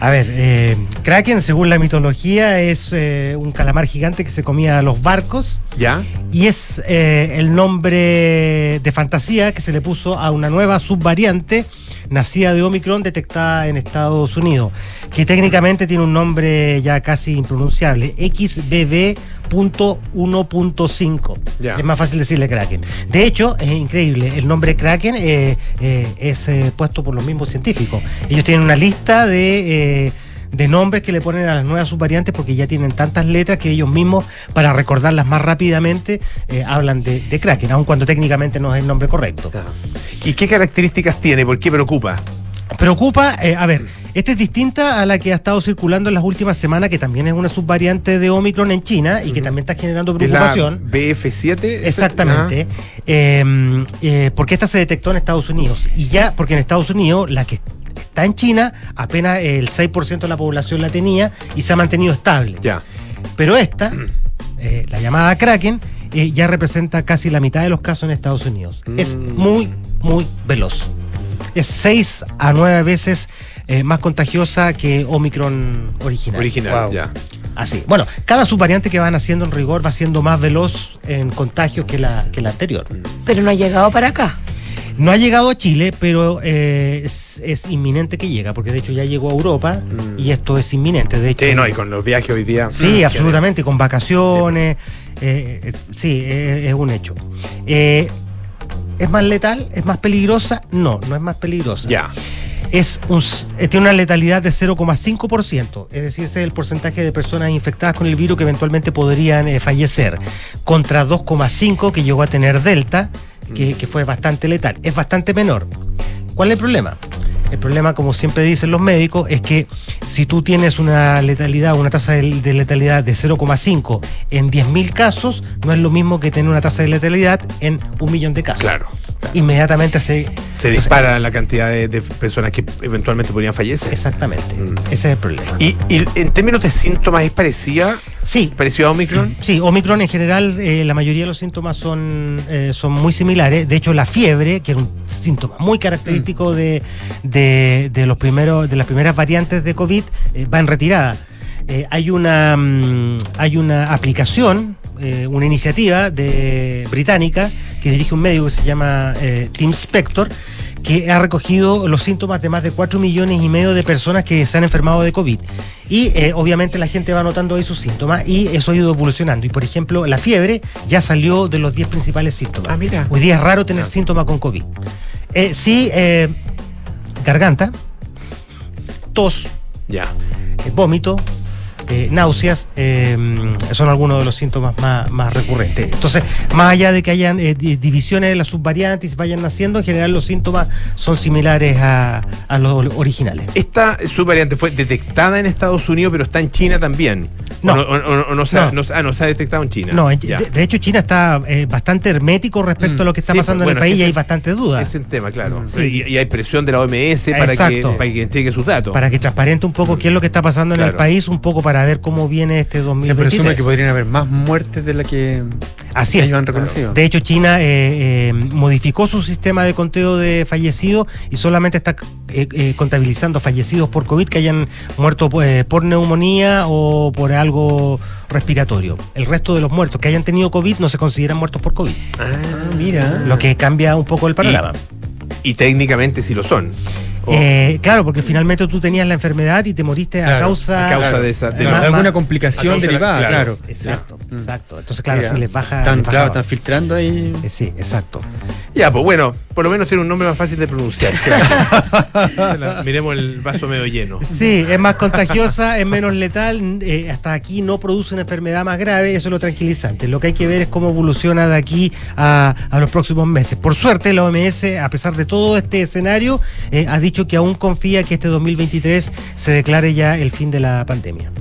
A ver, eh, Kraken, según la mitología, es eh, un calamar gigante que se comía a los barcos ¿Ya? y es eh, el nombre de fantasía que se le puso a una nueva subvariante nacida de Omicron detectada en Estados Unidos, que técnicamente tiene un nombre ya casi impronunciable, XBB.1.5. Ya. Es más fácil decirle Kraken. De hecho, es increíble, el nombre Kraken eh, eh, es eh, puesto por los mismos científicos. Ellos tienen una lista de... de nombres que le ponen a las nuevas subvariantes porque ya tienen tantas letras que ellos mismos, para recordarlas más rápidamente, eh, hablan de, de Kraken, aun cuando técnicamente no es el nombre correcto. ¿Y qué características tiene? ¿Por qué preocupa? Preocupa, eh, a ver, esta es distinta a la que ha estado circulando en las últimas semanas, que también es una subvariante de Omicron en China y que también está generando ¿Es la preocupación. BF7? Exactamente. Eh, eh, porque esta se detectó en Estados Unidos. Y ya, porque en Estados Unidos, la que está en China, apenas el 6% de la población la tenía y se ha mantenido estable. Ya. Pero esta, eh, la llamada Kraken, eh, ya representa casi la mitad de los casos en Estados Unidos. Es Mm. muy, muy veloz. es 6 a 9 veces eh, más contagiosa que Omicron original. Original, Wow. ya. Así. Bueno, cada subvariante que van haciendo en rigor va siendo más veloz en contagio que la, que la anterior. Pero no ha llegado para acá. No ha llegado a Chile, pero eh, es, es inminente que llega, porque de hecho ya llegó a Europa y esto es inminente. De hecho, Sí, no, y con los viajes hoy día. Sí, Mm, absolutamente, con vacaciones. eh, eh, sí, eh, es un hecho. ¿Es más letal? ¿Es más peligrosa? No, no es más peligrosa. Ya. Es un, tiene una letalidad de 0,5%, es decir, ese es el porcentaje de personas infectadas con el virus que eventualmente podrían fallecer, contra 2,5% que llegó a tener Delta, que, fue bastante letal. Es bastante menor. ¿Cuál es el problema? El problema, como siempre dicen los médicos, es que si tú tienes una letalidad, una tasa de, de letalidad de 0,5 en 10.000 casos, no es lo mismo que tener una tasa de letalidad en un millón de casos. Claro. Inmediatamente se... Se dispara la cantidad de, de personas que eventualmente podrían fallecer. Exactamente. Mm. Ese es el problema. Y, y en términos de síntomas, ¿es parecida? Sí. ¿Parecida a Omicron? Sí, Omicron en general, eh, la mayoría de los síntomas son, eh, son muy similares. De hecho, la fiebre, que era un síntoma muy característico de, de, de los primeros, de las primeras variantes de COVID, eh, va en retirada. Hay, una, mm, hay una aplicación, eh, una iniciativa de, británica que dirige un médico que se llama eh, Tim Spector, que ha recogido los síntomas de más de 4 millones y medio de personas que se han enfermado de COVID. Y eh, obviamente la gente va notando ahí sus síntomas y eso ha ido evolucionando. Y por ejemplo, la fiebre ya salió de los 10 principales síntomas. Ah, mira. Hoy día es raro tener síntomas con COVID. Eh, sí, eh, garganta, tos, Ya. eh, vómito, eh, náuseas, eh, son algunos de los síntomas más, más recurrentes. Entonces, más allá de que hayan eh, di- divisiones de las subvariantes y vayan naciendo, en general los síntomas son similares a, a los originales. Esta subvariante fue detectada en Estados Unidos, pero está en China también. No. O no, o- o no se ha- No. ah, no se ha detectado en China. No, en- de, de hecho China está bastante hermético respecto a lo que está Sí, pasando en el país y hay bastante duda. Es el tema, claro. Sí. Y, y hay presión de la OMS para que, para que entregue sus datos. Para que transparente un poco qué es lo que está pasando en el país, un poco para ver cómo viene este Se 2023. presume que podrían haber más muertes de la que Así ellos es. han reconocido. De hecho, China eh, eh, modificó su sistema de conteo de fallecidos y solamente está eh, eh, contabilizando fallecidos por COVID que hayan muerto eh, por neumonía o por algo respiratorio. El resto de los muertos que hayan tenido COVID no se consideran muertos por COVID. Ah, mira. Lo que cambia un poco el panorama. Y técnicamente sí lo son. O- Eh, claro, porque finalmente tú tenías la enfermedad y te moriste a causa, a causa de esa- de Claro, más- de alguna más- complicación de la- derivada, claro. claro. Exacto, Mm. exacto. Entonces, claro, si les baja. Están, les baja- claro, están filtrando ahí. Eh, Sí, exacto. Ya, pues bueno, por lo menos tiene un nombre más fácil de pronunciar. [laughs] claro. [laughs] Miremos el vaso medio lleno. Sí, es más contagiosa, es menos letal, eh, hasta aquí no produce una enfermedad más grave, eso es lo tranquilizante. Lo que hay que ver es cómo evoluciona de aquí a, a los próximos meses. Por suerte, la OMS, a pesar de todo este escenario, eh, ha dicho que aún confía que este 2023 se declare ya el fin de la pandemia.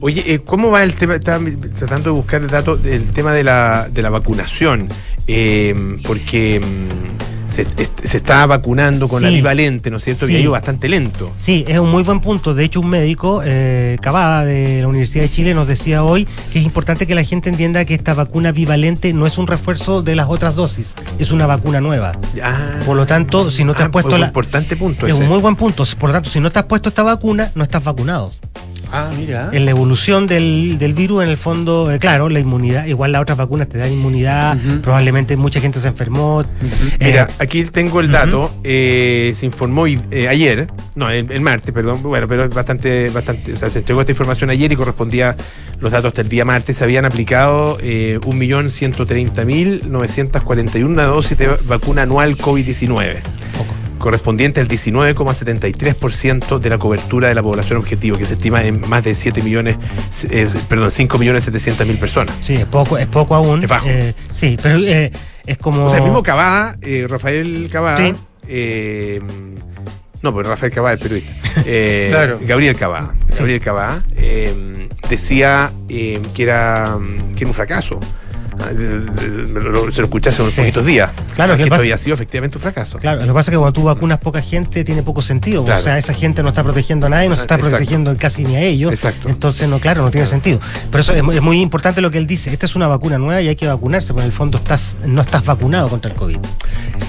Oye, eh, ¿cómo va el tema? Estaba tratando de buscar el dato del tema de la, de la vacunación. Eh, porque mm, se, se está vacunando con la bivalente, ¿no es cierto? Sí. Que ha ido bastante lento. Sí, es un muy buen punto. De hecho, un médico, eh, Cavada, de la Universidad de Chile, nos decía hoy que es importante que la gente entienda que esta vacuna bivalente no es un refuerzo de las otras dosis, es una vacuna nueva. Ah, Por lo tanto, si no te ah, has puesto un la... importante punto Es ese. un muy buen punto. Por lo tanto, si no te has puesto esta vacuna, no estás vacunado. Ah, mira. En la evolución del, del virus, en el fondo, eh, claro, la inmunidad, igual las otras vacunas te dan inmunidad, probablemente mucha gente se enfermó. Eh, Mira, aquí tengo el dato. eh, se informó ayer, no, el, el martes, perdón. Bueno, pero es bastante, bastante. O sea, se entregó esta información ayer y correspondía los datos hasta el día martes. Se habían aplicado eh, 1.130.941 dosis de vacuna anual COVID-19. Correspondiente al 19,73% de la cobertura de la población objetivo, que se estima en más de 7 millones, eh, perdón, 5 millones 700 mil personas. sí, es poco, es poco aún. Es bajo. Eh, sí, pero eh, es como. O sea, el mismo Cavada, eh, Rafael Cavada. Sí. eh, no, pues Rafael Cavada, el periodista. [laughs] Eh, Claro. Gabriel Cavada. Gabriel Cavada eh, decía eh, que, era, que era un fracaso. Se lo escuché hace unos Sí. poquitos días. Claro, que que esto pasa- había sido efectivamente un fracaso. Claro, lo que pasa es que cuando tú vacunas poca gente tiene poco sentido. Claro. O sea, esa gente no está protegiendo a nadie, no se está Exacto. protegiendo casi ni a ellos. Exacto. Entonces, no, claro, no tiene sentido. Por eso es, mu- es muy importante lo que él dice. Esta es una vacuna nueva y hay que vacunarse, porque en el fondo estás, no estás vacunado contra el COVID.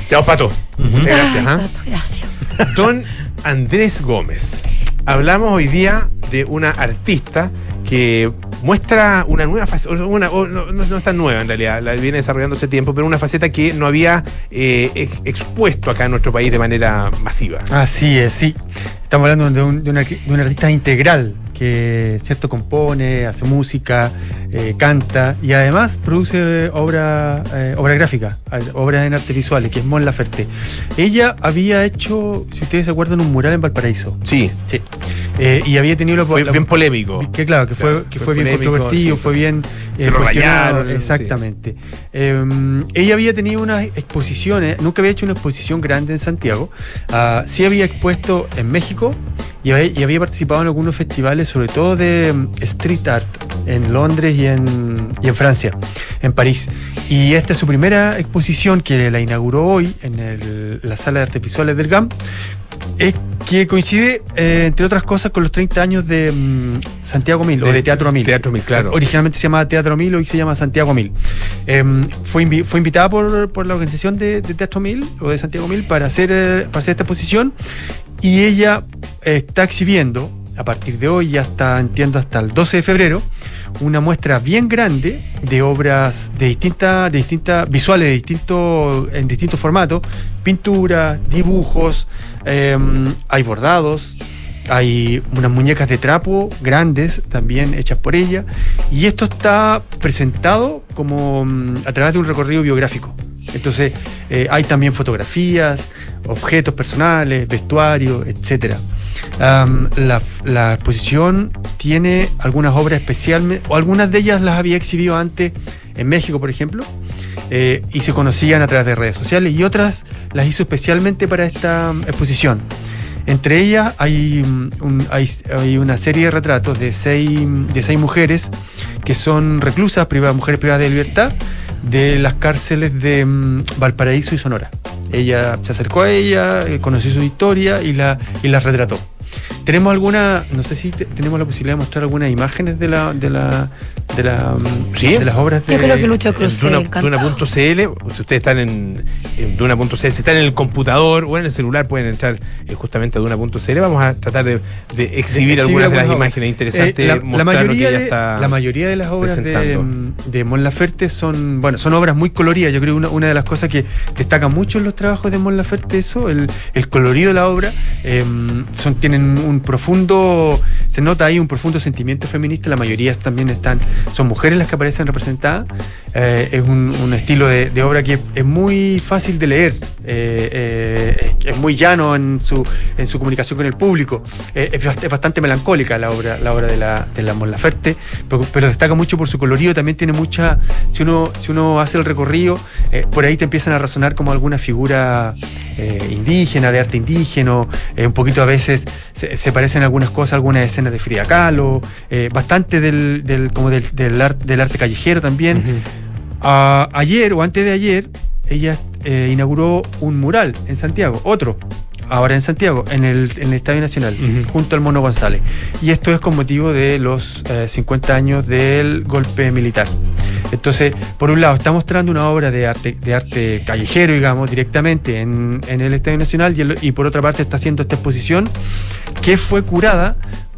Chao, Pato. Muchas gracias. Ay, ¿ah? Pato, gracias. Don Andrés Gómez. Hablamos hoy día de una artista que muestra una nueva faceta, una, no, no- no es tan nueva en realidad, la viene desarrollando hace tiempo, pero una faceta que no había eh, ex- expuesto acá en nuestro país de manera masiva. Así es, sí. Estamos hablando de un, de un arqui- de un artista integral que, cierto, compone, hace música, eh, canta y además produce obra, eh, obra gráfica, obras en arte visuales, que es Mon Laferte. Ella había hecho, si ustedes se acuerdan, un mural en Valparaíso. Sí. Sí. Eh, y había tenido la, Fue la- bien polémico. que claro, que fue, que fue bien polémico, controvertido, sí. fue bien Se lo sí. Exactamente. Eh, ella había tenido unas exposiciones, nunca había hecho una exposición grande en Santiago. Ah, sí había expuesto en México y había, y había participado en algunos festivales, sobre todo de mm, street art, en Londres y en, y en Francia, en París. Y esta es su primera exposición que la inauguró hoy en el- la sala de artes visuales del GAM es que coincide, eh, entre otras cosas, con los 30 años de mm, Santiago Mil, o De- de Teatro Mil. Teatro Mil, claro. Originalmente se llamaba Teatro Mil, hoy se llama Santiago Mil. Em, fue, invi- fue invitada por, por la organización de, de Teatro Mil, o de Santiago Mil, para hacer, eh, para hacer esta exposición. Y ella eh, está exhibiendo, a partir de hoy hasta, entiendo, hasta el 12 de febrero, una muestra bien grande de obras de distintas, de distintas visuales, de distintos, en distintos formatos, pintura, dibujos, em, hay bordados, hay unas muñecas de trapo grandes también hechas por ella y esto está presentado como mm, a través de un recorrido biográfico. Entonces eh, hay también fotografías, objetos personales, vestuario. Am, la, exposición tiene algunas obras especiales, o algunas de ellas las había exhibido antes en México, por ejemplo, eh, y se conocían a través de redes sociales, y otras las hizo especialmente para esta mm, exposición. Entre ellas hay, mm, hay, una serie de retratos de seis, seis mujeres que son reclusas, privadas, mujeres privadas de libertad, de las cárceles de mm, Valparaíso y Sonora. Ella se acercó a ella, eh, conoció su historia y la, y la retrató. Tenemos alguna, no sé si te- tenemos la posibilidad de mostrar algunas imágenes de la, de la, de la, Sí. de las obras de. Yo creo que Lucho Cruz. Duna.cl, si ustedes están en, en Duna.cl, si están en el computador o en el celular, pueden entrar eh, justamente a Duna.cl. Vamos a tratar de, de exhibir de algunas de las obras. imágenes interesantes. Eh, la, que mayoría ella de, está la mayoría de las obras de, de Mon Laferte son, bueno, son obras muy coloridas. Yo creo que una, una de las cosas que destaca mucho en los trabajos de Mon Laferte eso, el, el colorido de la obra. eh, son, tienen un profundo, se nota ahí un profundo sentimiento feminista. La mayoría también están, son mujeres las que aparecen representadas. Eh, es un, estilo de, obra que es, muy fácil de leer. eh, eh, es, muy llano en su, en su comunicación con el público. Es, bast- es bastante melancólica la obra, la obra de la, de la pero, destaca mucho por su colorido. También tiene mucha. Si uno, si uno hace el recorrido, por ahí te empiezan a razonar como alguna figura indígena, de arte indígena. un poquito a veces se, se parecen algunas cosas, algunas escenas de Frida Kahlo, eh, bastante del, del, como del, del, art- del arte callejero también. Ayer o antes de ayer, ella eh, inauguró un mural en Santiago, otro, ahora en Santiago, en el, en el Estadio Nacional, junto al Mono González. Y esto es con motivo de los eh, 50 años del golpe militar. Entonces, por un lado, está mostrando una obra de arte, de arte callejero, digamos, directamente en, en el Estadio Nacional, y, el- y por otra parte está haciendo esta exposición que fue curada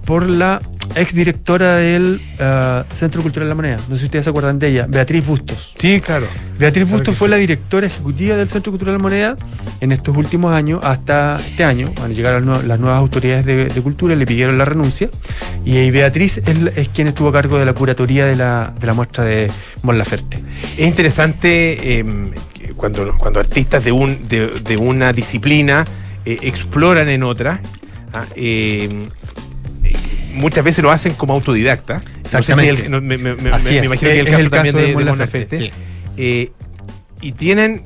por la exdirectora del eh, Centro Cultural de la Moneda. No sé si ustedes se acuerdan de ella, Beatriz Bustos. Sí, claro. Beatriz Claro Bustos fue sí. la directora ejecutiva del Centro Cultural de la Moneda en estos últimos años, hasta este año. Cuando llegaron las nue- las nuevas autoridades de, de cultura, le pidieron la renuncia. Y Beatriz es, quien estuvo a cargo de la curatoría de la, de la muestra de Mon Laferte. Es interesante eh, que cuando, cuando artistas de, un, de, de una disciplina eh, exploran en otra. ah, eh, Muchas veces lo hacen como autodidacta. No sé si Exactamente. el- no, me, me- me- Así me es. imagino que Es el caso el caso también de de, de Mon Laferte, sí. Eh, y tienen,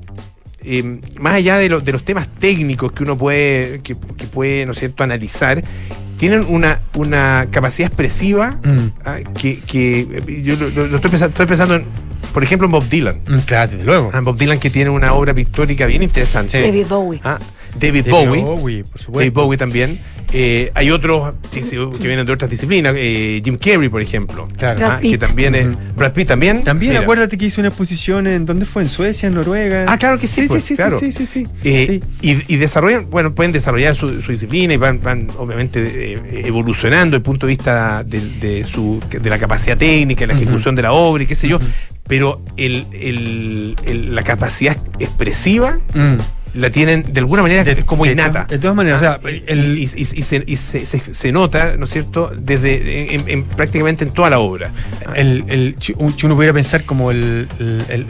eh, más allá de, lo- de los temas técnicos que uno puede, que, que puede, ¿no es cierto?, analizar, tienen una, una capacidad expresiva Mm. ah, que, que, yo lo, lo- lo estoy, pensando, estoy pensando en por ejemplo, en Bob Dylan. Mm, Claro, desde luego. Ah, Bob Dylan que tiene una obra pictórica bien interesante. David Bowie. Ah, David, David Bowie. Bowie, por supuesto. David Bowie también. Eh, hay otros que, se- que vienen de otras disciplinas. eh, Jim Carrey, por ejemplo. Claro. Brad Ah, que Pitt. también es. Brad Pitt también. También Mira. acuérdate que hizo una exposición en ¿dónde fue? En Suecia, en Noruega. Ah, claro que sí, Sí, pues, sí, sí, claro. sí, sí, sí, sí. Eh, Sí. y, y desarrollan, bueno, pueden desarrollar su, su disciplina y van, van obviamente eh, evolucionando desde el punto de vista de, de su, de la capacidad técnica, la ejecución de la obra y qué sé yo, pero el, el- el- la capacidad expresiva Mm. La tienen de alguna manera De- es como de innata. to- de todas maneras, Ah, o sea, y- el- y, y- y se, y se- se- se nota, ¿no es cierto?, desde en, en- prácticamente en toda la obra. El, el- si un- si uno pudiera pensar como el-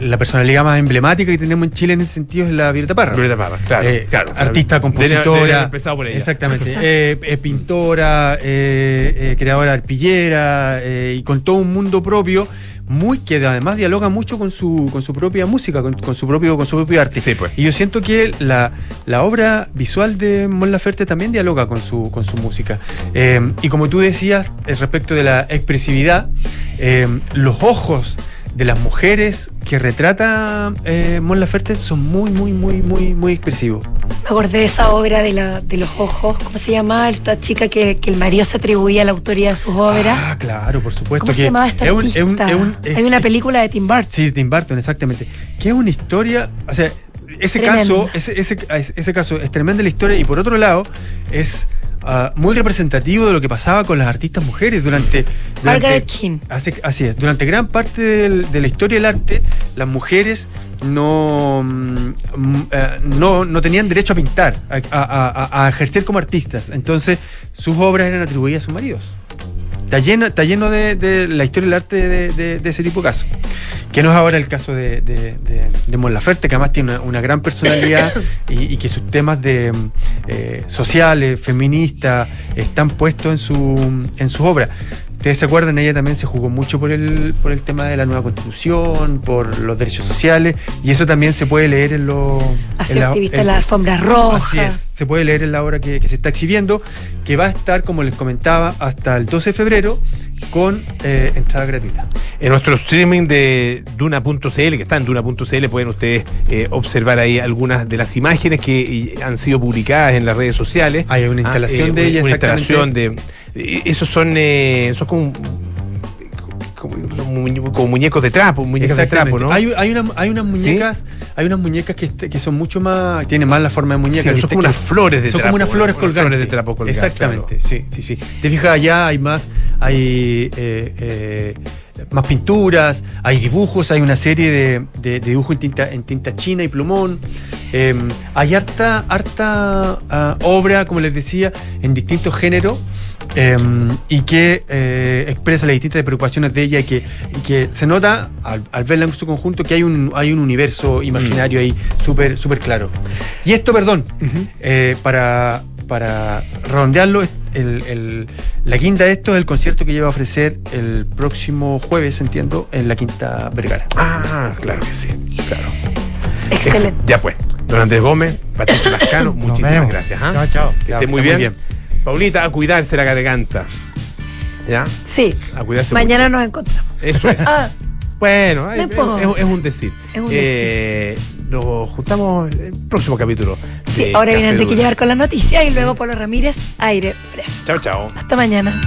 la personalidad más emblemática que tenemos en Chile en ese sentido es la Violeta Parra. Violeta Parra, claro, Eh, claro. Artista, compositora. por ella. Exactamente. Eh, eh, pintora, eh, eh, creadora arpillera eh, y con todo un mundo propio. Muy que además dialoga mucho con su, con su propia música, con, con su propio, con su propio arte. Sí, pues. Y yo siento que la, la obra visual de Mon Laferte también dialoga con su, con su música. Eh, y como tú decías, eh, respecto de la expresividad, eh, los ojos de las mujeres que retrata eh, Mon Laferte son muy, muy, muy, muy, muy expresivos. Me acordé de esa obra de, la, de los ojos, ¿cómo se llamaba? Esta chica que, que el marido se atribuía la autoría de sus obras. Ah, claro, por supuesto. ¿Cómo se que llamaba esta es un- artista? es un- es un- es- Hay una película de Tim Burton. Sí, Tim Burton, exactamente. Que es una historia, o sea, ese Tremendo. caso, ese, ese, ese caso es tremenda la historia y por otro lado es ah, muy representativo de lo que pasaba con las artistas mujeres durante... durante King. Así, así es, durante gran parte del- de la historia del arte, las mujeres no, mm, mm, eh, no, no tenían derecho a pintar, a, a- a- a ejercer como artistas. Entonces, sus obras eran atribuidas a sus maridos. Está lleno, está lleno de, de la historia del arte de, de- de ese tipo de casos. Que no es ahora el caso de, de, Mon Laferte, que además tiene una, una gran personalidad [coughs] y, y que sus temas de eh, sociales, feministas, están puestos en su, en sus obras. Ustedes se acuerdan, ella también se jugó mucho por el, por el tema de la nueva constitución, por los derechos sociales, y eso también se puede leer en los... Ha sido activista en la alfombra Así roja. es, se puede leer en la obra que, que se está exhibiendo, que va a estar, como les comentaba, hasta el 12 de febrero con eh, entrada gratuita. En nuestro streaming de Duna.cl, que está en Duna.cl, pueden ustedes eh, observar ahí algunas de las imágenes que eh, han sido publicadas en las redes sociales. Hay una instalación Ah, de una- ella, Una exactamente. instalación de. Eh, Esos son. eh, son como. Como, muñecos de trapo, muñecas de trapo. Hay, hay, una- hay unas muñecas, hay unas muñecas que, este- que son mucho más, tienen más la forma de muñeca. Sí, son como unas flores de Son trapo, como unas flores colgantes. flores de trapo colgantes, Exactamente, sí, sí, sí. Te fijas allá hay más, hay eh, eh, más pinturas, hay dibujos, hay una serie de, de- de dibujos en tinta, en tinta china y plumón. Eh, hay harta, harta ah, obra, como les decía, en distintos géneros. Eh, y que eh, expresa las distintas preocupaciones de ella y que, y que se nota al, al verla en su conjunto que hay un, hay un universo imaginario ahí súper súper claro. Y esto, perdón, eh, para, para redondearlo, el- el- la quinta de esto es el concierto que lleva a ofrecer el próximo jueves, entiendo, en la Quinta Vergara. Ah, claro que sí, claro. Excelente. Ex- Ya pues. Don Andrés Gómez, Patricio [coughs] Lascano, muchísimas gracias. ¿ah? Chao, chao. Que esté muy bien. muy Paulita, a cuidarse la garganta. ¿Ya? Sí. A cuidarse Mañana nos encontramos. Eso es. [laughs] Ah, Bueno, No es, es- es un decir. Es un Eh, Nos juntamos en el próximo capítulo. sí, ahora Café viene Enrique. Llevar con las noticias y luego Polo Ramírez, aire fresco. Chao, chao. Hasta mañana.